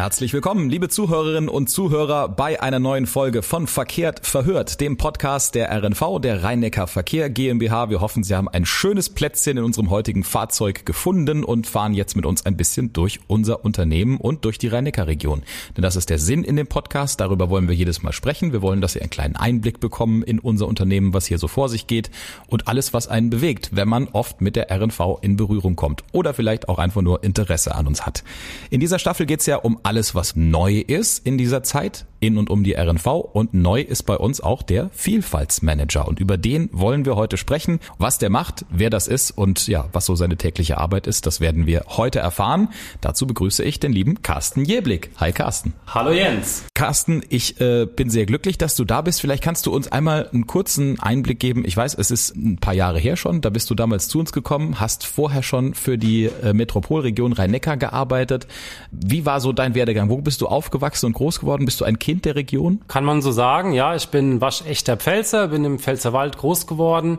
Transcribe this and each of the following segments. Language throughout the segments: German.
Herzlich willkommen, liebe Zuhörerinnen und Zuhörer, bei einer neuen Folge von Verkehrt verhört, dem Podcast der RNV, der Rhein-Neckar Verkehr GmbH. Wir hoffen, Sie haben ein schönes Plätzchen in unserem heutigen Fahrzeug gefunden und fahren jetzt mit uns ein bisschen durch unser Unternehmen und durch die Rhein-Neckar-Region. Denn das ist der Sinn in dem Podcast. Darüber wollen wir jedes Mal sprechen. Wir wollen, dass Sie einen kleinen Einblick bekommen in unser Unternehmen, was hier so vor sich geht und alles, was einen bewegt, wenn man oft mit der RNV in Berührung kommt oder vielleicht auch einfach nur Interesse an uns hat. In dieser Staffel geht es ja um alles, was neu ist in dieser Zeit in und um die RNV und neu ist bei uns auch der Vielfaltsmanager und über den wollen wir heute sprechen. Was der macht, wer das ist und ja, was so seine tägliche Arbeit ist, das werden wir heute erfahren. Dazu begrüße ich den lieben Carsten Jeblick. Hi Carsten. Hallo Jens. Carsten, ich äh, bin sehr glücklich, dass du da bist. Vielleicht kannst du uns einmal einen kurzen Einblick geben. Ich weiß, es ist ein paar Jahre her schon, da bist du damals zu uns gekommen, hast vorher schon für die äh, Metropolregion Rhein-Neckar gearbeitet. Wie war so dein Werdegang? Wo bist du aufgewachsen und groß geworden? Bist du ein Kind der Region? Kann man so sagen, ja. Ich bin waschechter Pfälzer, bin im Pfälzerwald groß geworden,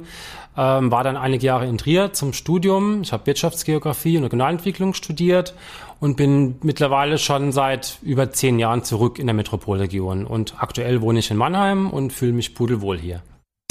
ähm, war dann einige Jahre in Trier zum Studium. Ich habe Wirtschaftsgeografie und Regionalentwicklung studiert und bin mittlerweile schon seit über zehn Jahren zurück in der Metropolregion. Und aktuell wohne ich in Mannheim und fühle mich pudelwohl hier.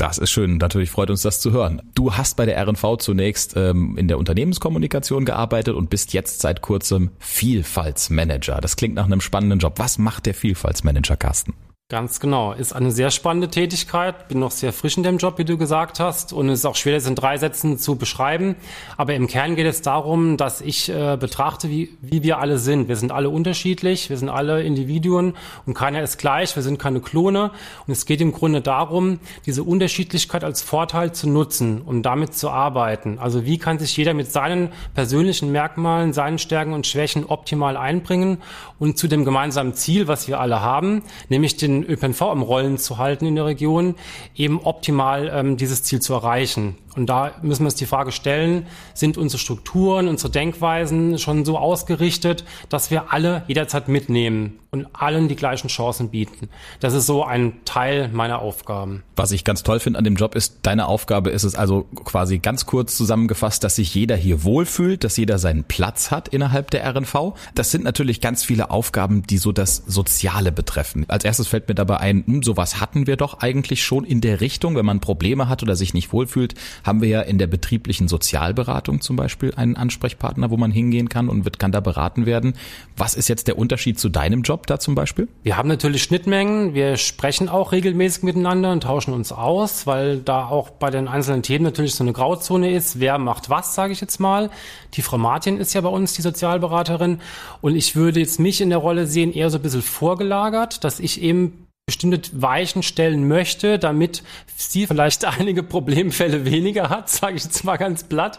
Das ist schön. Natürlich freut uns das zu hören. Du hast bei der RNV zunächst ähm, in der Unternehmenskommunikation gearbeitet und bist jetzt seit kurzem Vielfaltsmanager. Das klingt nach einem spannenden Job. Was macht der Vielfaltsmanager, Carsten? Ganz genau. Ist eine sehr spannende Tätigkeit. Bin noch sehr frisch in dem Job, wie du gesagt hast. Und es ist auch schwer, das in drei Sätzen zu beschreiben. Aber im Kern geht es darum, dass ich äh, betrachte, wie, wie wir alle sind. Wir sind alle unterschiedlich. Wir sind alle Individuen und keiner ist gleich. Wir sind keine Klone. Und es geht im Grunde darum, diese Unterschiedlichkeit als Vorteil zu nutzen und damit zu arbeiten. Also wie kann sich jeder mit seinen persönlichen Merkmalen, seinen Stärken und Schwächen optimal einbringen und zu dem gemeinsamen Ziel, was wir alle haben, nämlich den ÖPNV am Rollen zu halten in der Region, eben optimal ähm, dieses Ziel zu erreichen. Und da müssen wir uns die Frage stellen, sind unsere Strukturen, unsere Denkweisen schon so ausgerichtet, dass wir alle jederzeit mitnehmen und allen die gleichen Chancen bieten. Das ist so ein Teil meiner Aufgaben. Was ich ganz toll finde an dem Job ist, deine Aufgabe ist es also quasi ganz kurz zusammengefasst, dass sich jeder hier wohlfühlt, dass jeder seinen Platz hat innerhalb der RNV. Das sind natürlich ganz viele Aufgaben, die so das Soziale betreffen. Als erstes fällt mir dabei ein, hm, sowas hatten wir doch eigentlich schon in der Richtung, wenn man Probleme hat oder sich nicht wohlfühlt, haben wir ja in der betrieblichen Sozialberatung zum Beispiel einen Ansprechpartner, wo man hingehen kann und wird, kann da beraten werden. Was ist jetzt der Unterschied zu deinem Job da zum Beispiel? Wir haben natürlich Schnittmengen. Wir sprechen auch regelmäßig miteinander und tauschen uns aus, weil da auch bei den einzelnen Themen natürlich so eine Grauzone ist. Wer macht was, sage ich jetzt mal. Die Frau Martin ist ja bei uns die Sozialberaterin und ich würde jetzt mich in der Rolle sehen, eher so ein bisschen vorgelagert, dass ich eben bestimmte Weichen stellen möchte, damit sie vielleicht einige Problemfälle weniger hat, sage ich jetzt mal ganz platt.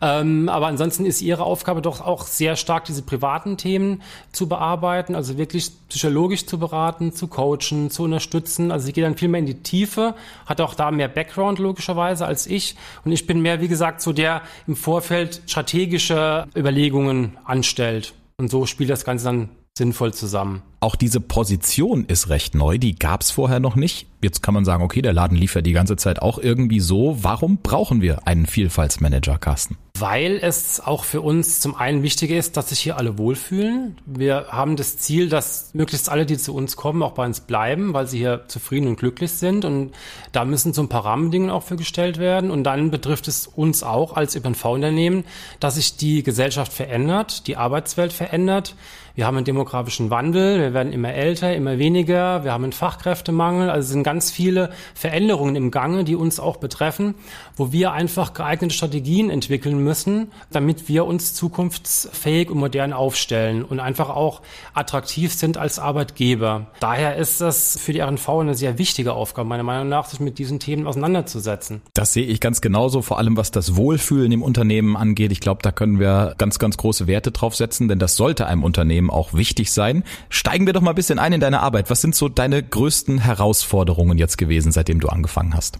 Ähm, aber ansonsten ist ihre Aufgabe doch auch sehr stark, diese privaten Themen zu bearbeiten, also wirklich psychologisch zu beraten, zu coachen, zu unterstützen. Also sie geht dann viel mehr in die Tiefe, hat auch da mehr Background logischerweise als ich. Und ich bin mehr, wie gesagt, so der im Vorfeld strategische Überlegungen anstellt. Und so spielt das Ganze dann sinnvoll zusammen. Auch diese Position ist recht neu, die gab es vorher noch nicht. Jetzt kann man sagen, okay, der Laden lief ja die ganze Zeit auch irgendwie so. Warum brauchen wir einen Vielfaltsmanager, Carsten? Weil es auch für uns zum einen wichtig ist, dass sich hier alle wohlfühlen. Wir haben das Ziel, dass möglichst alle, die zu uns kommen, auch bei uns bleiben, weil sie hier zufrieden und glücklich sind. Und da müssen so ein paar Rahmenbedingungen auch für gestellt werden. Und dann betrifft es uns auch als ÖPNV-Unternehmen, dass sich die Gesellschaft verändert, die Arbeitswelt verändert. Wir haben einen demografischen Wandel, wir werden immer älter, immer weniger, wir haben einen Fachkräftemangel, also es sind ganz viele Veränderungen im Gange, die uns auch betreffen, wo wir einfach geeignete Strategien entwickeln müssen, damit wir uns zukunftsfähig und modern aufstellen und einfach auch attraktiv sind als Arbeitgeber. Daher ist das für die RNV eine sehr wichtige Aufgabe, meiner Meinung nach, sich mit diesen Themen auseinanderzusetzen. Das sehe ich ganz genauso, vor allem was das Wohlfühlen im Unternehmen angeht. Ich glaube, da können wir ganz, ganz große Werte drauf setzen, denn das sollte einem Unternehmen Unternehmen auch wichtig sein. Steigen wir doch mal ein bisschen ein in deine Arbeit. Was sind so deine größten Herausforderungen jetzt gewesen, seitdem du angefangen hast?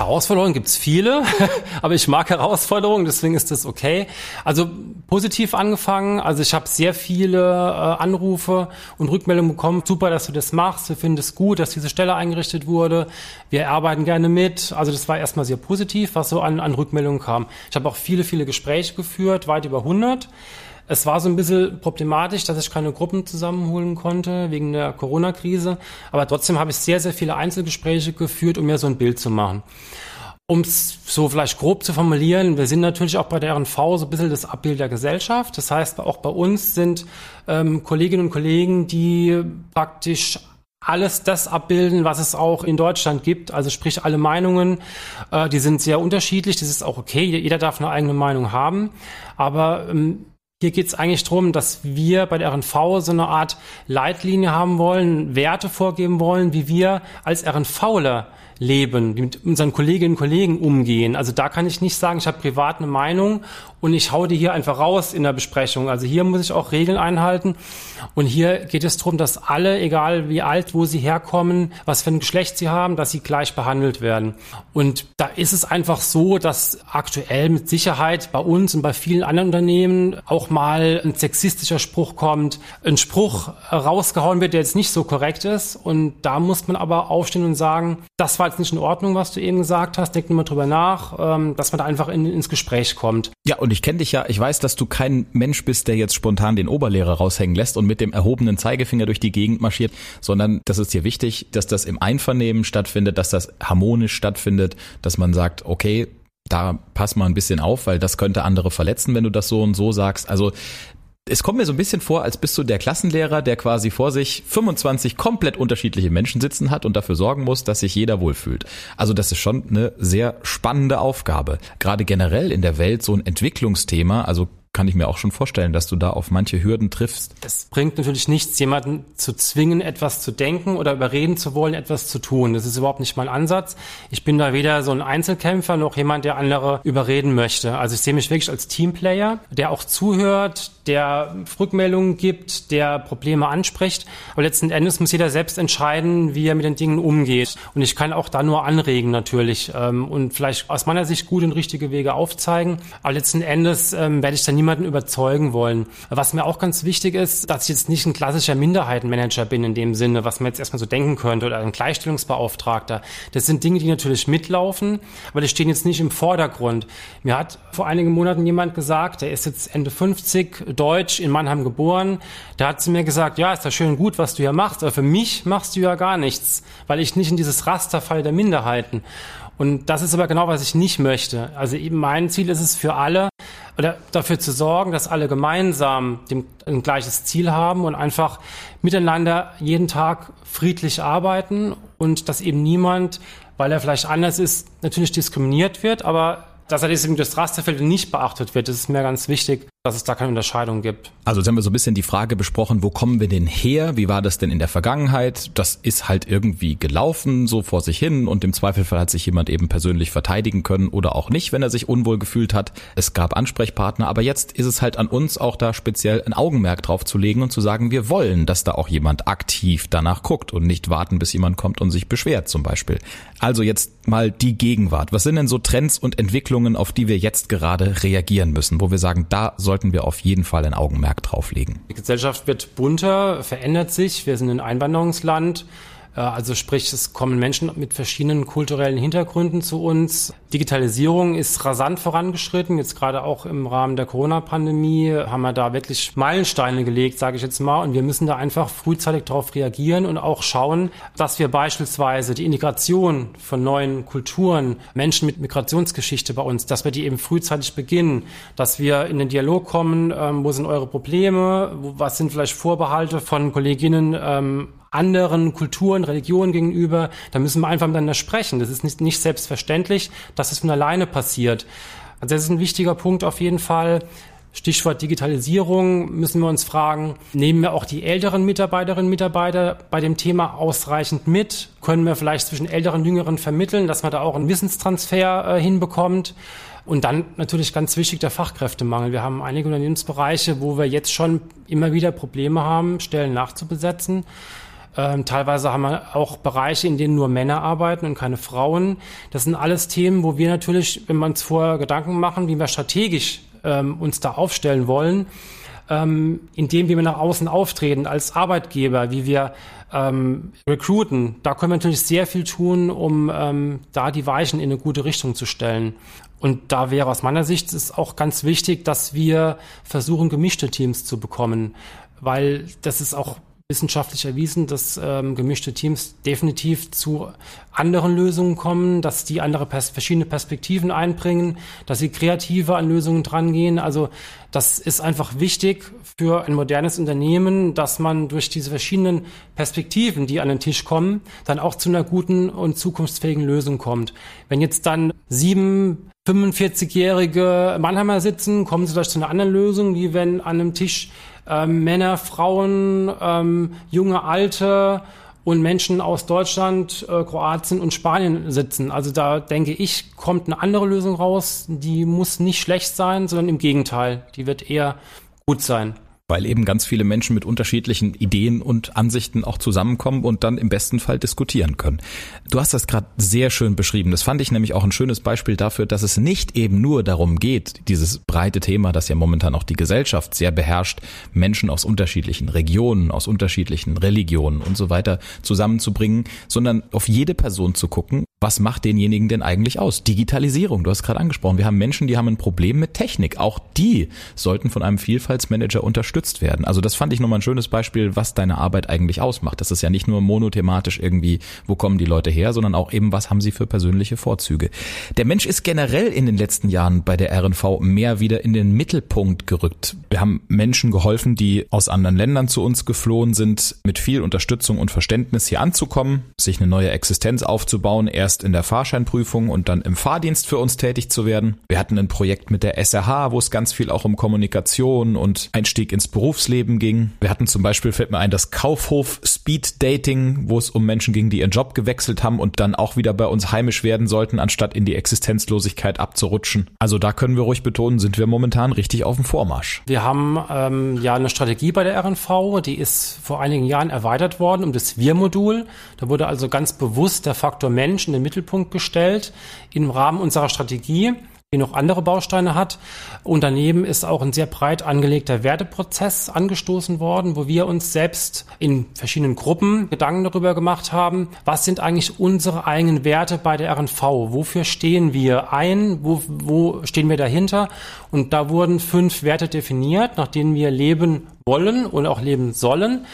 Herausforderungen gibt's viele, aber ich mag Herausforderungen, deswegen ist das okay. Also positiv angefangen, also ich habe sehr viele äh, Anrufe und Rückmeldungen bekommen. Super, dass du das machst. Wir finden es gut, dass diese Stelle eingerichtet wurde. Wir arbeiten gerne mit. Also das war erstmal sehr positiv, was so an, an Rückmeldungen kam. Ich habe auch viele, viele Gespräche geführt, weit über 100. Es war so ein bisschen problematisch, dass ich keine Gruppen zusammenholen konnte wegen der Corona-Krise. Aber trotzdem habe ich sehr, sehr viele Einzelgespräche geführt, um mir so ein Bild zu machen. Um es so vielleicht grob zu formulieren, wir sind natürlich auch bei der RNV so ein bisschen das Abbild der Gesellschaft. Das heißt, auch bei uns sind ähm, Kolleginnen und Kollegen, die praktisch alles das abbilden, was es auch in Deutschland gibt. Also sprich alle Meinungen, äh, die sind sehr unterschiedlich. Das ist auch okay. Jeder darf eine eigene Meinung haben. Aber ähm, hier geht es eigentlich darum, dass wir bei der RNV so eine Art Leitlinie haben wollen, Werte vorgeben wollen, wie wir als RNVler leben, wie mit unseren Kolleginnen und Kollegen umgehen. Also da kann ich nicht sagen, ich habe privat eine Meinung und ich hau die hier einfach raus in der Besprechung. Also hier muss ich auch Regeln einhalten. Und hier geht es darum, dass alle, egal wie alt, wo sie herkommen, was für ein Geschlecht sie haben, dass sie gleich behandelt werden. Und da ist es einfach so, dass aktuell mit Sicherheit bei uns und bei vielen anderen Unternehmen auch mal ein sexistischer Spruch kommt, ein Spruch rausgehauen wird, der jetzt nicht so korrekt ist. Und da muss man aber aufstehen und sagen, das war jetzt nicht in Ordnung, was du eben gesagt hast. Denk mal drüber nach, ähm, dass man da einfach in, ins Gespräch kommt. Ja, und ich kenne dich ja, ich weiß, dass du kein Mensch bist, der jetzt spontan den Oberlehrer raushängen lässt und mit dem erhobenen Zeigefinger durch die Gegend marschiert, sondern das ist dir wichtig, dass das im Einvernehmen stattfindet, dass das harmonisch stattfindet, dass man sagt, okay, da pass mal ein bisschen auf, weil das könnte andere verletzen, wenn du das so und so sagst. Also es kommt mir so ein bisschen vor, als bist du der Klassenlehrer, der quasi vor sich 25 komplett unterschiedliche Menschen sitzen hat und dafür sorgen muss, dass sich jeder wohlfühlt. Also das ist schon eine sehr spannende Aufgabe. Gerade generell in der Welt so ein Entwicklungsthema, also kann ich mir auch schon vorstellen, dass du da auf manche Hürden triffst. Es bringt natürlich nichts, jemanden zu zwingen, etwas zu denken oder überreden zu wollen, etwas zu tun. Das ist überhaupt nicht mein Ansatz. Ich bin da weder so ein Einzelkämpfer noch jemand, der andere überreden möchte. Also ich sehe mich wirklich als Teamplayer, der auch zuhört, der Rückmeldungen gibt, der Probleme anspricht. Aber letzten Endes muss jeder selbst entscheiden, wie er mit den Dingen umgeht. Und ich kann auch da nur anregen natürlich ähm, und vielleicht aus meiner Sicht gute und richtige Wege aufzeigen. Aber letzten Endes ähm, werde ich dann niemanden überzeugen wollen. Was mir auch ganz wichtig ist, dass ich jetzt nicht ein klassischer Minderheitenmanager bin in dem Sinne, was man jetzt erstmal so denken könnte oder ein Gleichstellungsbeauftragter. Das sind Dinge, die natürlich mitlaufen, aber die stehen jetzt nicht im Vordergrund. Mir hat vor einigen Monaten jemand gesagt, der ist jetzt Ende 50, Deutsch, in Mannheim geboren. Der hat zu mir gesagt, ja, ist das schön gut, was du hier machst, aber für mich machst du ja gar nichts, weil ich nicht in dieses Raster falle der Minderheiten. Und das ist aber genau, was ich nicht möchte. Also eben mein Ziel ist es für alle, oder dafür zu sorgen, dass alle gemeinsam dem, ein gleiches Ziel haben und einfach miteinander jeden Tag friedlich arbeiten und dass eben niemand, weil er vielleicht anders ist, natürlich diskriminiert wird, aber dass er deswegen das Rasterfeld nicht beachtet wird, das ist mir ganz wichtig dass es da keine Unterscheidung gibt. Also jetzt haben wir so ein bisschen die Frage besprochen, wo kommen wir denn her? Wie war das denn in der Vergangenheit? Das ist halt irgendwie gelaufen, so vor sich hin und im Zweifelfall hat sich jemand eben persönlich verteidigen können oder auch nicht, wenn er sich unwohl gefühlt hat. Es gab Ansprechpartner, aber jetzt ist es halt an uns auch da speziell ein Augenmerk drauf zu legen und zu sagen, wir wollen, dass da auch jemand aktiv danach guckt und nicht warten, bis jemand kommt und sich beschwert zum Beispiel. Also jetzt mal die Gegenwart. Was sind denn so Trends und Entwicklungen, auf die wir jetzt gerade reagieren müssen, wo wir sagen, da soll sollten wir auf jeden Fall ein Augenmerk drauflegen. Die Gesellschaft wird bunter, verändert sich. Wir sind ein Einwanderungsland. Äh, also sprich, es kommen Menschen mit verschiedenen kulturellen Hintergründen zu uns. Digitalisierung ist rasant vorangeschritten. Jetzt gerade auch im Rahmen der Corona-Pandemie haben wir da wirklich Meilensteine gelegt, sage ich jetzt mal. Und wir müssen da einfach frühzeitig darauf reagieren und auch schauen, dass wir beispielsweise die Integration von neuen Kulturen, Menschen mit Migrationsgeschichte bei uns, dass wir die eben frühzeitig beginnen, dass wir in den Dialog kommen, ähm, wo sind eure Probleme, was sind vielleicht Vorbehalte von Kolleginnen ähm, anderen Kulturen, Religionen gegenüber. Da müssen wir einfach miteinander sprechen. Das ist nicht, nicht selbstverständlich, dass es von alleine passiert. Also das ist ein wichtiger Punkt auf jeden Fall. Stichwort Digitalisierung müssen wir uns fragen, nehmen wir auch die älteren Mitarbeiterinnen und Mitarbeiter bei dem Thema ausreichend mit? Können wir vielleicht zwischen älteren und jüngeren vermitteln, dass man da auch einen Wissenstransfer äh, hinbekommt? Und dann natürlich ganz wichtig der Fachkräftemangel. Wir haben einige Unternehmensbereiche, wo wir jetzt schon immer wieder Probleme haben, Stellen nachzubesetzen. Ähm, teilweise haben wir auch Bereiche, in denen nur Männer arbeiten und keine Frauen. Das sind alles Themen, wo wir natürlich, wenn wir uns vorher Gedanken machen, wie wir strategisch ähm, uns da aufstellen wollen, ähm, indem wir nach außen auftreten als Arbeitgeber, wie wir ähm, recruiten, da können wir natürlich sehr viel tun, um ähm, da die Weichen in eine gute Richtung zu stellen. Und da wäre aus meiner Sicht es auch ganz wichtig, dass wir versuchen, gemischte Teams zu bekommen, weil das ist auch wissenschaftlich erwiesen, dass ähm, gemischte Teams definitiv zu anderen Lösungen kommen, dass die andere pers verschiedene Perspektiven einbringen, dass sie kreativer an Lösungen drangehen. Also das ist einfach wichtig für ein modernes Unternehmen, dass man durch diese verschiedenen Perspektiven, die an den Tisch kommen, dann auch zu einer guten und zukunftsfähigen Lösung kommt. Wenn jetzt dann sieben 45-jährige Mannheimer sitzen, kommen sie vielleicht zu einer anderen Lösung, wie wenn an einem Tisch ähm, Männer, Frauen, ähm, junge, alte und Menschen aus Deutschland, äh, Kroatien und Spanien sitzen. Also da denke ich, kommt eine andere Lösung raus. Die muss nicht schlecht sein, sondern im Gegenteil, die wird eher gut sein weil eben ganz viele Menschen mit unterschiedlichen Ideen und Ansichten auch zusammenkommen und dann im besten Fall diskutieren können. Du hast das gerade sehr schön beschrieben. Das fand ich nämlich auch ein schönes Beispiel dafür, dass es nicht eben nur darum geht, dieses breite Thema, das ja momentan auch die Gesellschaft sehr beherrscht, Menschen aus unterschiedlichen Regionen, aus unterschiedlichen Religionen und so weiter zusammenzubringen, sondern auf jede Person zu gucken was macht denjenigen denn eigentlich aus? Digitalisierung, du hast gerade angesprochen. Wir haben Menschen, die haben ein Problem mit Technik. Auch die sollten von einem Vielfaltsmanager unterstützt werden. Also das fand ich nochmal ein schönes Beispiel, was deine Arbeit eigentlich ausmacht. Das ist ja nicht nur monothematisch irgendwie, wo kommen die Leute her, sondern auch eben, was haben sie für persönliche Vorzüge. Der Mensch ist generell in den letzten Jahren bei der RNV mehr wieder in den Mittelpunkt gerückt. Wir haben Menschen geholfen, die aus anderen Ländern zu uns geflohen sind, mit viel Unterstützung und Verständnis hier anzukommen, sich eine neue Existenz aufzubauen, erst in der Fahrscheinprüfung und dann im Fahrdienst für uns tätig zu werden. Wir hatten ein Projekt mit der SRH, wo es ganz viel auch um Kommunikation und Einstieg ins Berufsleben ging. Wir hatten zum Beispiel, fällt mir ein, das Kaufhof Speed Dating, wo es um Menschen ging, die ihren Job gewechselt haben und dann auch wieder bei uns heimisch werden sollten, anstatt in die Existenzlosigkeit abzurutschen. Also da können wir ruhig betonen, sind wir momentan richtig auf dem Vormarsch. Wir haben ähm, ja eine Strategie bei der RNV, die ist vor einigen Jahren erweitert worden um das Wir-Modul. Da wurde also ganz bewusst der Faktor Mensch in den Mittelpunkt gestellt im Rahmen unserer Strategie die noch andere Bausteine hat. Und daneben ist auch ein sehr breit angelegter Werteprozess angestoßen worden, wo wir uns selbst in verschiedenen Gruppen Gedanken darüber gemacht haben, was sind eigentlich unsere eigenen Werte bei der RNV? Wofür stehen wir ein? Wo, wo stehen wir dahinter? Und da wurden fünf Werte definiert, nach denen wir leben wollen und auch leben sollen.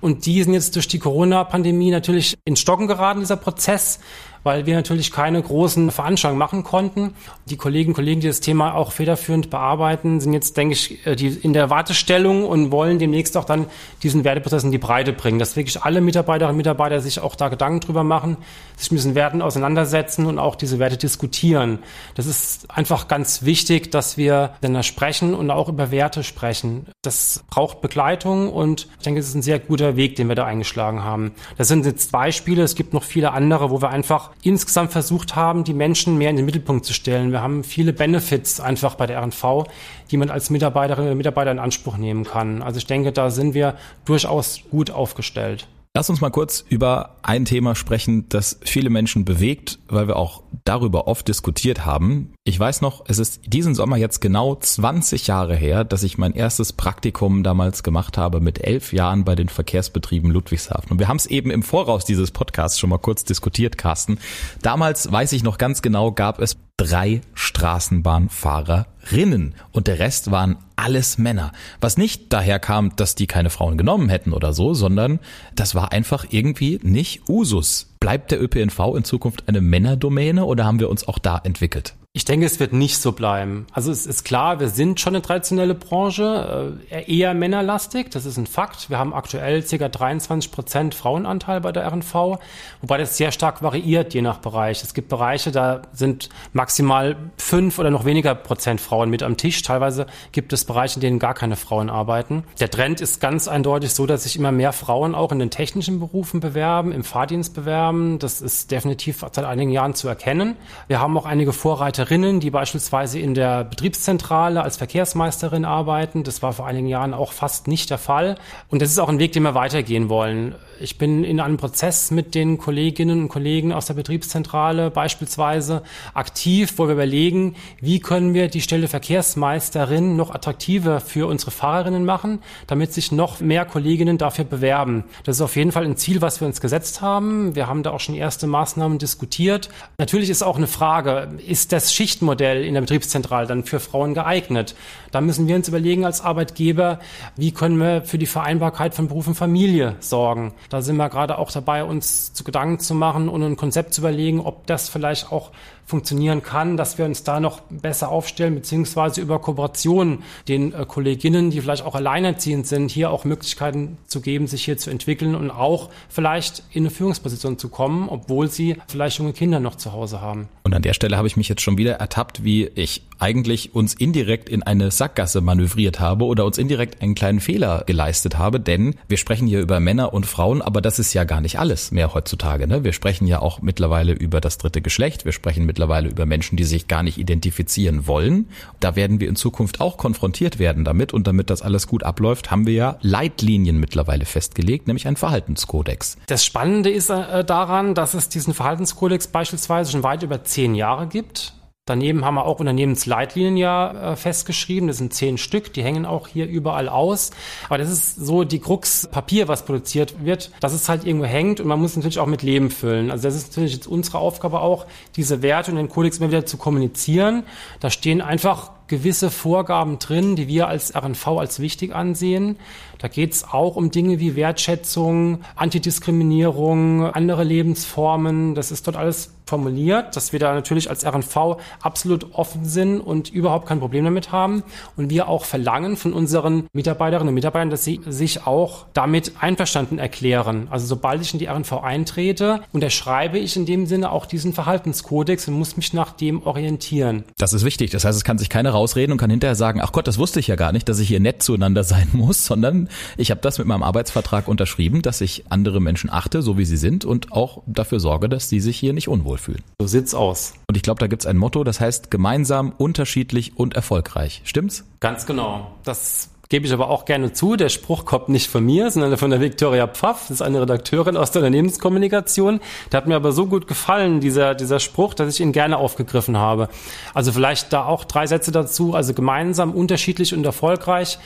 Und die sind jetzt durch die Corona-Pandemie natürlich ins Stocken geraten, dieser Prozess weil wir natürlich keine großen Veranstaltungen machen konnten. Die Kolleginnen und Kollegen, die das Thema auch federführend bearbeiten, sind jetzt, denke ich, äh, die in der Wartestellung und wollen demnächst auch dann diesen Werteprozess in die Breite bringen, dass wirklich alle Mitarbeiterinnen und Mitarbeiter sich auch da Gedanken drüber machen, sich mit diesen Werten auseinandersetzen und auch diese Werte diskutieren. Das ist einfach ganz wichtig, dass wir dann da sprechen und auch über Werte sprechen. Das braucht Begleitung und ich denke, es ist ein sehr guter Weg, den wir da eingeschlagen haben. Das sind jetzt Beispiele. Es gibt noch viele andere, wo wir einfach insgesamt versucht haben, die Menschen mehr in den Mittelpunkt zu stellen. Wir haben viele Benefits einfach bei der RNV, die man als Mitarbeiterin oder Mitarbeiter in Anspruch nehmen kann. Also ich denke, da sind wir durchaus gut aufgestellt. Lass uns mal kurz über ein Thema sprechen, das viele Menschen bewegt, weil wir auch darüber oft diskutiert haben. Ich weiß noch, es ist diesen Sommer jetzt genau 20 Jahre her, dass ich mein erstes Praktikum damals gemacht habe mit elf Jahren bei den Verkehrsbetrieben Ludwigshafen. Und wir haben es eben im Voraus dieses Podcasts schon mal kurz diskutiert, Carsten. Damals, weiß ich noch ganz genau, gab es drei Straßenbahnfahrerinnen und der Rest waren alles Männer. Was nicht daher kam, dass die keine Frauen genommen hätten oder so, sondern das war einfach irgendwie nicht Usus. Bleibt der ÖPNV in Zukunft eine Männerdomäne oder haben wir uns auch da entwickelt? Ich denke, es wird nicht so bleiben. Also es ist klar, wir sind schon eine traditionelle Branche, äh, eher männerlastig, das ist ein Fakt. Wir haben aktuell ca. 23 Prozent Frauenanteil bei der RNV, wobei das sehr stark variiert, je nach Bereich. Es gibt Bereiche, da sind maximal fünf oder noch weniger Prozent Frauen mit am Tisch. Teilweise gibt es Bereiche, in denen gar keine Frauen arbeiten. Der Trend ist ganz eindeutig so, dass sich immer mehr Frauen auch in den technischen Berufen bewerben, im Fahrdienst bewerben. Das ist definitiv seit einigen Jahren zu erkennen. Wir haben auch einige Vorreiter Mitarbeiterinnen, die beispielsweise in der Betriebszentrale als Verkehrsmeisterin arbeiten. Das war vor einigen Jahren auch fast nicht der Fall. Und das ist auch ein Weg, den wir weitergehen wollen. Ich bin in einem Prozess mit den Kolleginnen und Kollegen aus der Betriebszentrale beispielsweise aktiv, wo wir überlegen, wie können wir die Stelle Verkehrsmeisterin noch attraktiver für unsere Fahrerinnen machen, damit sich noch mehr Kolleginnen dafür bewerben. Das ist auf jeden Fall ein Ziel, was wir uns gesetzt haben. Wir haben da auch schon erste Maßnahmen diskutiert. Natürlich ist auch eine Frage, ist das Schichtmodell in der Betriebszentrale dann für Frauen geeignet? Da müssen wir uns überlegen als Arbeitgeber, wie können wir für die Vereinbarkeit von Beruf und Familie sorgen? Da sind wir gerade auch dabei, uns zu Gedanken zu machen und ein Konzept zu überlegen, ob das vielleicht auch funktionieren kann, dass wir uns da noch besser aufstellen, beziehungsweise über Kooperationen den äh, Kolleginnen, die vielleicht auch alleinerziehend sind, hier auch Möglichkeiten zu geben, sich hier zu entwickeln und auch vielleicht in eine Führungsposition zu kommen, obwohl sie vielleicht junge Kinder noch zu Hause haben. Und an der Stelle habe ich mich jetzt schon wieder ertappt, wie ich eigentlich uns indirekt in eine Sackgasse manövriert habe oder uns indirekt einen kleinen Fehler geleistet habe, denn wir sprechen hier über Männer und Frauen, aber das ist ja gar nicht alles mehr heutzutage. Ne? Wir sprechen ja auch mittlerweile über das dritte Geschlecht, wir sprechen mittlerweile über Menschen, die sich gar nicht identifizieren wollen. Da werden wir in Zukunft auch konfrontiert werden damit und damit das alles gut abläuft, haben wir ja Leitlinien mittlerweile festgelegt, nämlich einen Verhaltenskodex. Das Spannende ist äh, daran, dass es diesen Verhaltenskodex beispielsweise schon weit über zehn Jahre gibt. Daneben haben wir auch Unternehmensleitlinien ja äh, festgeschrieben. Das sind zehn Stück, die hängen auch hier überall aus. Aber das ist so die Krux Papier, was produziert wird, dass es halt irgendwo hängt und man muss natürlich auch mit Leben füllen. Also das ist natürlich jetzt unsere Aufgabe auch, diese Werte und den Kodex immer wieder zu kommunizieren. Da stehen einfach gewisse Vorgaben drin, die wir als RNV als wichtig ansehen. Da geht es auch um Dinge wie Wertschätzung, Antidiskriminierung, andere Lebensformen. Das ist dort alles formuliert, dass wir da natürlich als RNV absolut offen sind und überhaupt kein Problem damit haben. Und wir auch verlangen von unseren Mitarbeiterinnen und Mitarbeitern, dass sie sich auch damit einverstanden erklären. Also sobald ich in die RNV eintrete, unterschreibe ich in dem Sinne auch diesen Verhaltenskodex und muss mich nach dem orientieren. Das ist wichtig. Das heißt, es kann sich keiner rausreden und kann hinterher sagen, ach Gott, das wusste ich ja gar nicht, dass ich hier nett zueinander sein muss, sondern ich habe das mit meinem Arbeitsvertrag unterschrieben, dass ich andere Menschen achte, so wie sie sind und auch dafür sorge, dass sie sich hier nicht unwohl fühlen. So sieht's aus. Und ich glaube, da gibt's ein Motto, das heißt gemeinsam, unterschiedlich und erfolgreich. Stimmt's? Ganz genau. Das gebe ich aber auch gerne zu. Der Spruch kommt nicht von mir, sondern von der Victoria Pfaff. Das ist eine Redakteurin aus der Unternehmenskommunikation. Der hat mir aber so gut gefallen, dieser, dieser Spruch, dass ich ihn gerne aufgegriffen habe. Also vielleicht da auch drei Sätze dazu. Also gemeinsam, unterschiedlich und erfolgreich.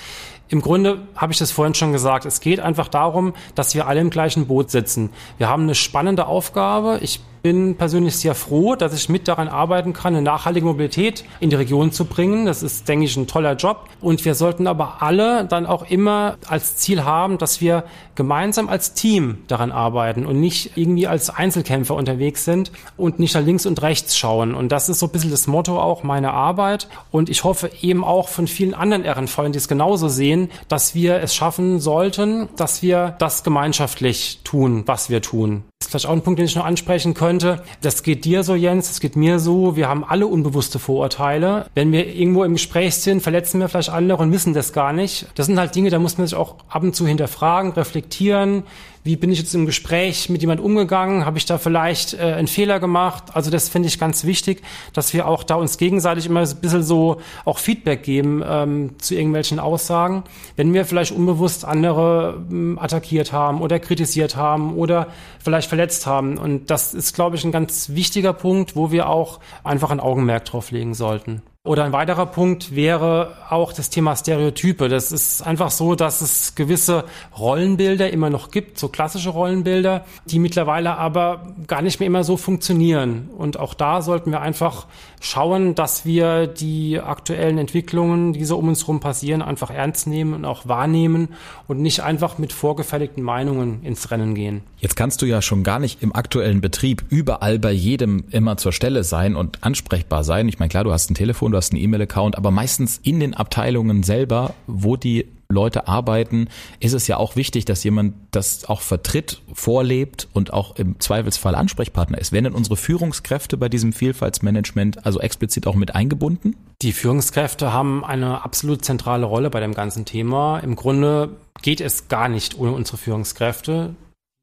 Im Grunde habe ich das vorhin schon gesagt. Es geht einfach darum, dass wir alle im gleichen Boot sitzen. Wir haben eine spannende Aufgabe. Ich bin persönlich sehr froh, dass ich mit daran arbeiten kann, eine nachhaltige Mobilität in die Region zu bringen. Das ist, denke ich, ein toller Job. Und wir sollten aber alle dann auch immer als Ziel haben, dass wir gemeinsam als Team daran arbeiten und nicht irgendwie als Einzelkämpfer unterwegs sind und nicht nach links und rechts schauen. Und das ist so ein bisschen das Motto auch meiner Arbeit. Und ich hoffe eben auch von vielen anderen RNV, die es genauso sehen, dass wir es schaffen sollten, dass wir das gemeinschaftlich tun, was wir tun. Ist vielleicht auch ein Punkt, den ich noch ansprechen könnte. Das geht dir so, Jens, das geht mir so. Wir haben alle unbewusste Vorurteile. Wenn wir irgendwo im Gespräch sind, verletzen wir vielleicht andere und wissen das gar nicht. Das sind halt Dinge, da muss man sich auch ab und zu hinterfragen, reflektieren wie bin ich jetzt im Gespräch mit jemand umgegangen, habe ich da vielleicht äh, einen Fehler gemacht. Also das finde ich ganz wichtig, dass wir auch da uns gegenseitig immer ein bisschen so auch Feedback geben ähm, zu irgendwelchen Aussagen. Wenn wir vielleicht unbewusst andere ähm, attackiert haben oder kritisiert haben oder vielleicht verletzt haben. Und das ist, glaube ich, ein ganz wichtiger Punkt, wo wir auch einfach ein Augenmerk drauf legen sollten. Oder ein weiterer Punkt wäre auch das Thema Stereotype. Das ist einfach so, dass es gewisse Rollenbilder immer noch gibt, so klassische Rollenbilder, die mittlerweile aber gar nicht mehr immer so funktionieren. Und auch da sollten wir einfach schauen, dass wir die aktuellen Entwicklungen, die so um uns herum passieren, einfach ernst nehmen und auch wahrnehmen und nicht einfach mit vorgefertigten Meinungen ins Rennen gehen. Jetzt kannst du ja schon gar nicht im aktuellen Betrieb überall bei jedem immer zur Stelle sein und ansprechbar sein. Ich meine, klar, du hast ein Telefon, du hast einen E-Mail-Account, aber meistens in den Abteilungen selber, wo die Leute arbeiten, ist es ja auch wichtig, dass jemand das auch vertritt, vorlebt und auch im Zweifelsfall Ansprechpartner ist. Werden denn unsere Führungskräfte bei diesem Vielfaltsmanagement also explizit auch mit eingebunden? Die Führungskräfte haben eine absolut zentrale Rolle bei dem ganzen Thema. Im Grunde geht es gar nicht ohne unsere Führungskräfte.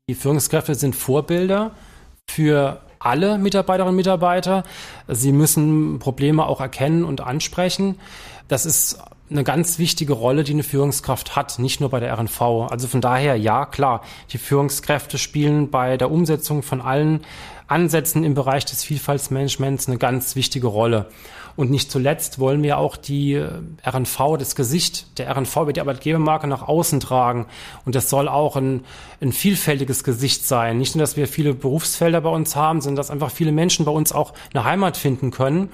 Die Führungskräfte sind Vorbilder für alle Mitarbeiterinnen und Mitarbeiter. Sie müssen Probleme auch erkennen und ansprechen. Das ist eine ganz wichtige Rolle, die eine Führungskraft hat, nicht nur bei der RNV. Also von daher, ja, klar, die Führungskräfte spielen bei der Umsetzung von allen Ansätzen im Bereich des Vielfaltsmanagements eine ganz wichtige Rolle. Und nicht zuletzt wollen wir auch die äh, RNV, das Gesicht der RNV über die Arbeitgebermarke nach außen tragen. Und das soll auch ein, ein vielfältiges Gesicht sein. Nicht nur, dass wir viele Berufsfelder bei uns haben, sondern dass einfach viele Menschen bei uns auch eine Heimat finden können.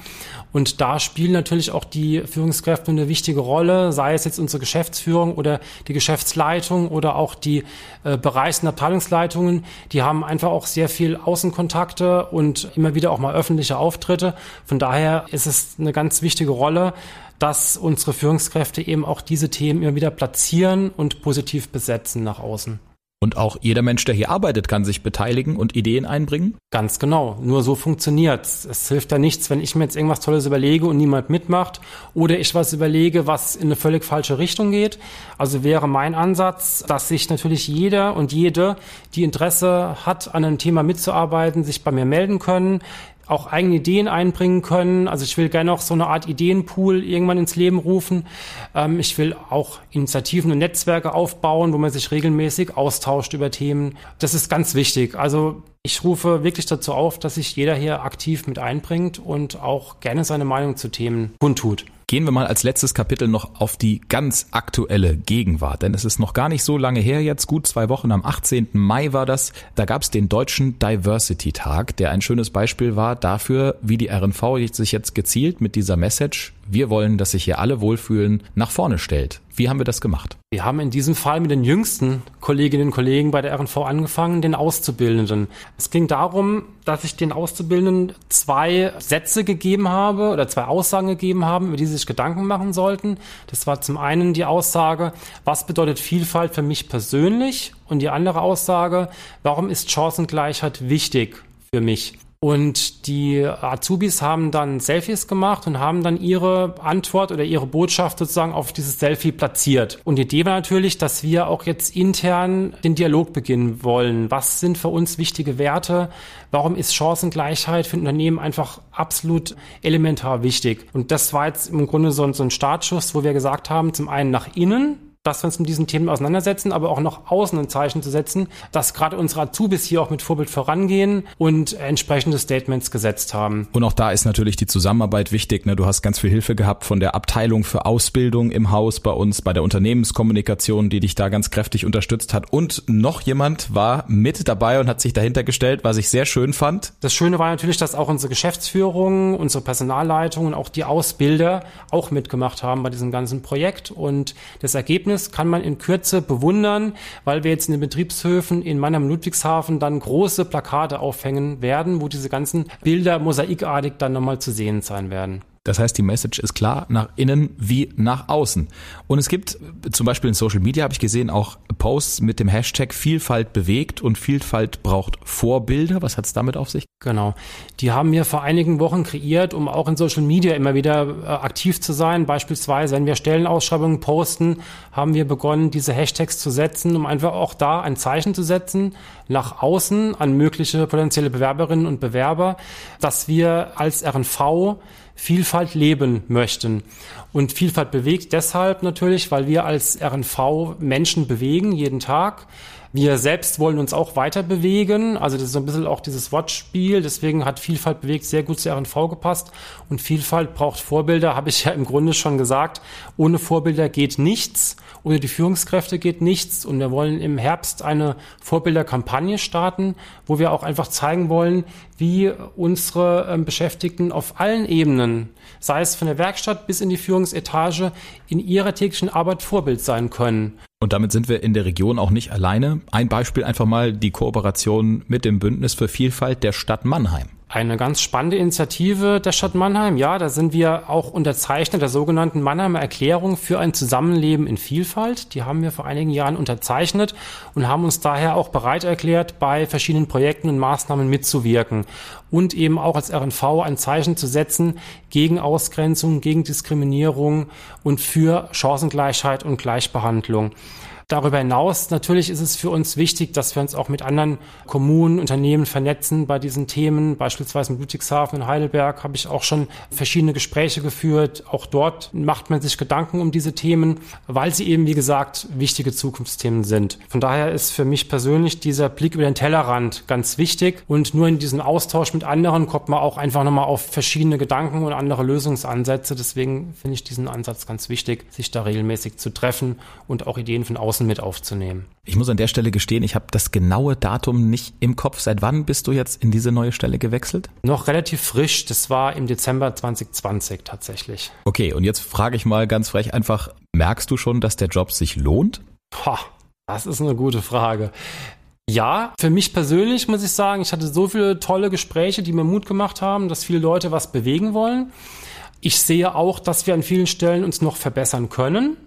Und da spielen natürlich auch die Führungskräfte eine wichtige Rolle, sei es jetzt unsere Geschäftsführung oder die Geschäftsleitung oder auch die äh, Bereichs- und Abteilungsleitungen. Die haben einfach auch sehr viel Außenkontakte und immer wieder auch mal öffentliche Auftritte. Von daher ist es eine ganz wichtige Rolle, dass unsere Führungskräfte eben auch diese Themen immer wieder platzieren und positiv besetzen nach außen. Und auch jeder Mensch, der hier arbeitet, kann sich beteiligen und Ideen einbringen? Ganz genau. Nur so funktioniert's. Es hilft ja nichts, wenn ich mir jetzt irgendwas Tolles überlege und niemand mitmacht oder ich was überlege, was in eine völlig falsche Richtung geht. Also wäre mein Ansatz, dass sich natürlich jeder und jede, die Interesse hat, an einem Thema mitzuarbeiten, sich bei mir melden können auch eigene Ideen einbringen können. Also ich will gerne auch so eine Art Ideenpool irgendwann ins Leben rufen. Ähm, ich will auch Initiativen und Netzwerke aufbauen, wo man sich regelmäßig austauscht über Themen. Das ist ganz wichtig. Also ich rufe wirklich dazu auf, dass sich jeder hier aktiv mit einbringt und auch gerne seine Meinung zu Themen kundtut. Gehen wir mal als letztes Kapitel noch auf die ganz aktuelle Gegenwart, denn es ist noch gar nicht so lange her jetzt, gut zwei Wochen, am 18. Mai war das, da gab es den Deutschen Diversity Tag, der ein schönes Beispiel war dafür, wie die RNV sich jetzt gezielt mit dieser Message wir wollen, dass sich hier alle wohlfühlen, nach vorne stellt. Wie haben wir das gemacht? Wir haben in diesem Fall mit den jüngsten Kolleginnen und Kollegen bei der RNV angefangen, den Auszubildenden. Es ging darum, dass ich den Auszubildenden zwei Sätze gegeben habe oder zwei Aussagen gegeben habe, über die sie sich Gedanken machen sollten. Das war zum einen die Aussage, was bedeutet Vielfalt für mich persönlich? Und die andere Aussage, warum ist Chancengleichheit wichtig für mich? Und die Azubis haben dann Selfies gemacht und haben dann ihre Antwort oder ihre Botschaft sozusagen auf dieses Selfie platziert. Und die Idee war natürlich, dass wir auch jetzt intern den Dialog beginnen wollen. Was sind für uns wichtige Werte? Warum ist Chancengleichheit für ein Unternehmen einfach absolut elementar wichtig? Und das war jetzt im Grunde so ein, so ein Startschuss, wo wir gesagt haben, zum einen nach innen, dass wir uns mit diesen Themen auseinandersetzen, aber auch noch außen ein Zeichen zu setzen, dass gerade unsere Azubis hier auch mit Vorbild vorangehen und entsprechende Statements gesetzt haben. Und auch da ist natürlich die Zusammenarbeit wichtig. Ne? Du hast ganz viel Hilfe gehabt von der Abteilung für Ausbildung im Haus bei uns, bei der Unternehmenskommunikation, die dich da ganz kräftig unterstützt hat. Und noch jemand war mit dabei und hat sich dahinter gestellt, was ich sehr schön fand. Das Schöne war natürlich, dass auch unsere Geschäftsführung, unsere Personalleitung und auch die Ausbilder auch mitgemacht haben bei diesem ganzen Projekt. Und das Ergebnis Ergebnis kann man in Kürze bewundern, weil wir jetzt in den Betriebshöfen in Mannheim-Ludwigshafen dann große Plakate aufhängen werden, wo diese ganzen Bilder mosaikartig dann nochmal zu sehen sein werden. Das heißt, die Message ist klar nach innen wie nach außen. Und es gibt zum Beispiel in Social Media, habe ich gesehen, auch Posts mit dem Hashtag Vielfalt bewegt und Vielfalt braucht Vorbilder. Was hat es damit auf sich? Genau. Die haben wir vor einigen Wochen kreiert, um auch in Social Media immer wieder äh, aktiv zu sein. Beispielsweise, wenn wir Stellenausschreibungen posten, haben wir begonnen, diese Hashtags zu setzen, um einfach auch da ein Zeichen zu setzen nach außen an mögliche potenzielle Bewerberinnen und Bewerber, dass wir als RNV Vielfalt leben möchten. Und Vielfalt bewegt deshalb natürlich, weil wir als RNV Menschen bewegen jeden Tag. Wir selbst wollen uns auch weiter bewegen. Also das ist so ein bisschen auch dieses Wortspiel. Deswegen hat Vielfalt bewegt sehr gut zur RNV gepasst. Und Vielfalt braucht Vorbilder, habe ich ja im Grunde schon gesagt. Ohne Vorbilder geht nichts. Ohne die Führungskräfte geht nichts. Und wir wollen im Herbst eine Vorbilderkampagne starten, wo wir auch einfach zeigen wollen, wie unsere ähm, Beschäftigten auf allen Ebenen, sei es von der Werkstatt bis in die Führungsetage, in ihrer täglichen Arbeit Vorbild sein können. Und damit sind wir in der Region auch nicht alleine. Ein Beispiel einfach mal die Kooperation mit dem Bündnis für Vielfalt der Stadt Mannheim. Eine ganz spannende Initiative der Stadt Mannheim. Ja, da sind wir auch Unterzeichner der sogenannten Mannheimer Erklärung für ein Zusammenleben in Vielfalt. Die haben wir vor einigen Jahren unterzeichnet und haben uns daher auch bereit erklärt, bei verschiedenen Projekten und Maßnahmen mitzuwirken und eben auch als RNV ein Zeichen zu setzen gegen Ausgrenzung, gegen Diskriminierung und für Chancengleichheit und Gleichbehandlung. Darüber hinaus natürlich ist es für uns wichtig, dass wir uns auch mit anderen Kommunen, Unternehmen vernetzen bei diesen Themen. Beispielsweise mit Ludwigshafen in Heidelberg habe ich auch schon verschiedene Gespräche geführt. Auch dort macht man sich Gedanken um diese Themen, weil sie eben, wie gesagt, wichtige Zukunftsthemen sind. Von daher ist für mich persönlich dieser Blick über den Tellerrand ganz wichtig und nur in diesem Austausch mit anderen kommt man auch einfach nochmal auf verschiedene Gedanken und andere Lösungsansätze. Deswegen finde ich diesen Ansatz ganz wichtig, sich da regelmäßig zu treffen und auch Ideen von außen mit aufzunehmen. Ich muss an der Stelle gestehen, ich habe das genaue Datum nicht im Kopf. Seit wann bist du jetzt in diese neue Stelle gewechselt? Noch relativ frisch. Das war im Dezember 2020 tatsächlich. Okay, und jetzt frage ich mal ganz frech einfach, merkst du schon, dass der Job sich lohnt? Boah, das ist eine gute Frage. Ja, für mich persönlich muss ich sagen, ich hatte so viele tolle Gespräche, die mir Mut gemacht haben, dass viele Leute was bewegen wollen. Ich sehe auch, dass wir an vielen Stellen uns noch verbessern können.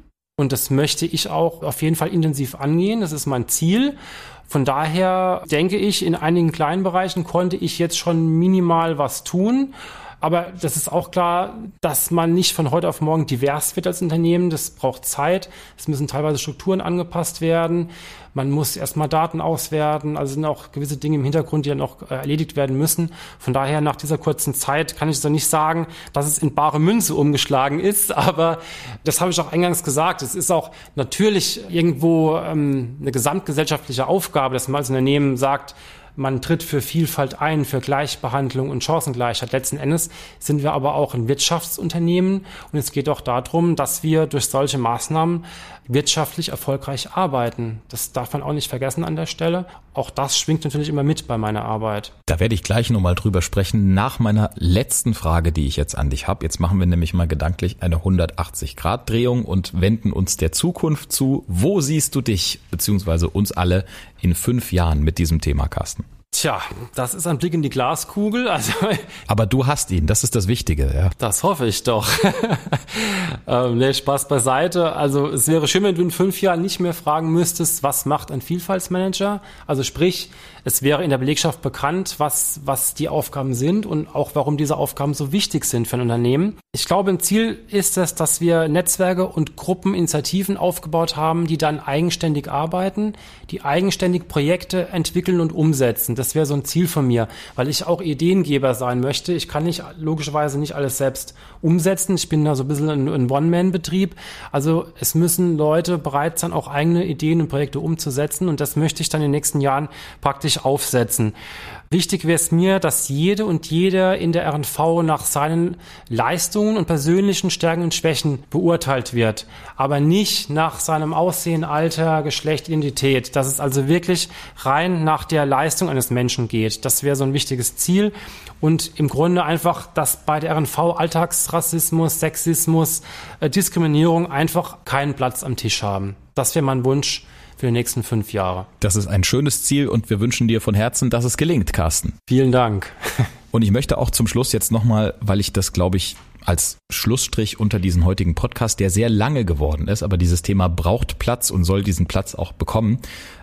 Und das möchte ich auch auf jeden Fall intensiv angehen. Das ist mein Ziel. Von daher denke ich, in einigen kleinen Bereichen konnte ich jetzt schon minimal was tun. Aber das ist auch klar, dass man nicht von heute auf morgen divers wird als Unternehmen. Das braucht Zeit. Es müssen teilweise Strukturen angepasst werden. Man muss erstmal Daten auswerten. Also sind auch gewisse Dinge im Hintergrund, die dann auch äh, erledigt werden müssen. Von daher nach dieser kurzen Zeit kann ich so nicht sagen, dass es in bare Münze umgeschlagen ist. Aber das habe ich auch eingangs gesagt. Es ist auch natürlich irgendwo ähm, eine gesamtgesellschaftliche Aufgabe, dass man als Unternehmen sagt, man tritt für Vielfalt ein, für Gleichbehandlung und Chancengleichheit. Letzten Endes sind wir aber auch ein Wirtschaftsunternehmen und es geht auch darum, dass wir durch solche Maßnahmen wirtschaftlich erfolgreich arbeiten. Das darf man auch nicht vergessen an der Stelle. Auch das schwingt natürlich immer mit bei meiner Arbeit. Da werde ich gleich nochmal drüber sprechen nach meiner letzten Frage, die ich jetzt an dich habe. Jetzt machen wir nämlich mal gedanklich eine 180-Grad-Drehung und wenden uns der Zukunft zu. Wo siehst du dich beziehungsweise uns alle in fünf Jahren mit diesem Thema, Carsten? Tja, das ist ein Blick in die Glaskugel. Also, Aber du hast ihn, das ist das Wichtige, ja. Das hoffe ich doch. ähm, nee, Spaß beiseite. Also es wäre schön, wenn du in fünf Jahren nicht mehr fragen müsstest, was macht ein Vielfaltsmanager? Also sprich, es wäre in der Belegschaft bekannt, was, was die Aufgaben sind und auch warum diese Aufgaben so wichtig sind für ein Unternehmen. Ich glaube, ein Ziel ist es, dass wir Netzwerke und Gruppeninitiativen aufgebaut haben, die dann eigenständig arbeiten, die eigenständig Projekte entwickeln und umsetzen. Das wäre so ein Ziel von mir, weil ich auch Ideengeber sein möchte. Ich kann nicht logischerweise nicht alles selbst umsetzen. Ich bin da so ein bisschen ein, ein One-Man-Betrieb. Also es müssen Leute bereit sein, auch eigene Ideen und Projekte umzusetzen und das möchte ich dann in den nächsten Jahren praktisch aufsetzen. Wichtig wäre es mir, dass jede und jeder in der RNV nach seinen Leistungen und persönlichen Stärken und Schwächen beurteilt wird, aber nicht nach seinem Aussehen, Alter, Geschlecht, Identität. Dass es also wirklich rein nach der Leistung eines Menschen geht. Das wäre so ein wichtiges Ziel und im Grunde einfach, dass bei der RNV Alltagsrassismus, Sexismus, äh, Diskriminierung einfach keinen Platz am Tisch haben. Das wäre mein Wunsch für die nächsten fünf Jahre. Das ist ein schönes Ziel und wir wünschen dir von Herzen, dass es gelingt, Carsten. Vielen Dank. Und ich möchte auch zum Schluss jetzt nochmal, weil ich das, glaube ich, als Schlussstrich unter diesen heutigen Podcast, der sehr lange geworden ist, aber dieses Thema braucht Platz und soll diesen Platz auch bekommen.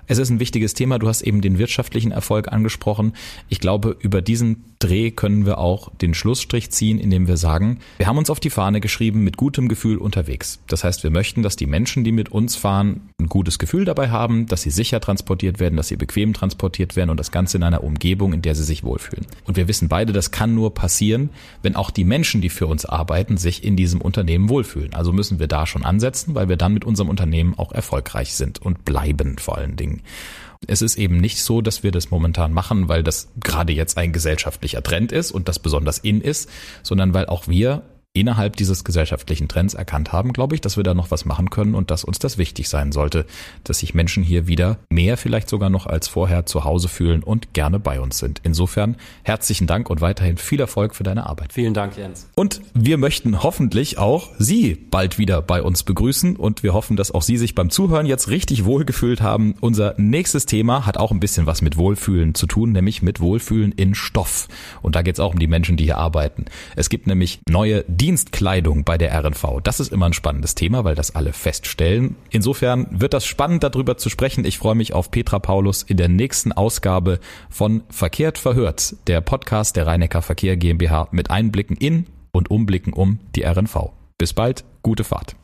Es ist ein wichtiges Thema. Du hast eben den wirtschaftlichen Erfolg angesprochen. Ich glaube, über diesen Dreh können wir auch den Schlussstrich ziehen, indem wir sagen, wir haben uns auf die Fahne geschrieben, mit gutem Gefühl unterwegs. Das heißt, wir möchten, dass die Menschen, die mit uns fahren, ein gutes Gefühl dabei haben, dass sie sicher transportiert werden, dass sie bequem transportiert werden und das Ganze in einer Umgebung, in der sie sich wohlfühlen. Und wir wissen beide, das kann nur passieren, wenn auch die Menschen, die für uns arbeiten, sich in diesem Unternehmen wohlfühlen. Also müssen wir da schon ansetzen, weil wir dann mit unserem Unternehmen auch erfolgreich sind und bleiben vor allen Dingen. Es ist eben nicht so, dass wir das momentan machen, weil das gerade jetzt ein gesellschaftlicher Trend ist und das besonders in ist, sondern weil auch wir innerhalb dieses gesellschaftlichen Trends erkannt haben, glaube ich, dass wir da noch was machen können und dass uns das wichtig sein sollte, dass sich Menschen hier wieder mehr vielleicht sogar noch als vorher zu Hause fühlen und gerne bei uns sind. Insofern herzlichen Dank und weiterhin viel Erfolg für deine Arbeit. Vielen Dank, Jens. Und wir möchten hoffentlich auch Sie bald wieder bei uns begrüßen und wir hoffen, dass auch Sie sich beim Zuhören jetzt richtig wohlgefühlt haben. Unser nächstes Thema hat auch ein bisschen was mit Wohlfühlen zu tun, nämlich mit Wohlfühlen in Stoff. Und da geht es auch um die Menschen, die hier arbeiten. Es gibt nämlich neue Dienstkleidung bei der RNV. Das ist immer ein spannendes Thema, weil das alle feststellen. Insofern wird das spannend darüber zu sprechen. Ich freue mich auf Petra Paulus in der nächsten Ausgabe von Verkehrt verhört, der Podcast der Rheinecker Verkehr GmbH mit Einblicken in und Umblicken um die RNV. Bis bald, gute Fahrt.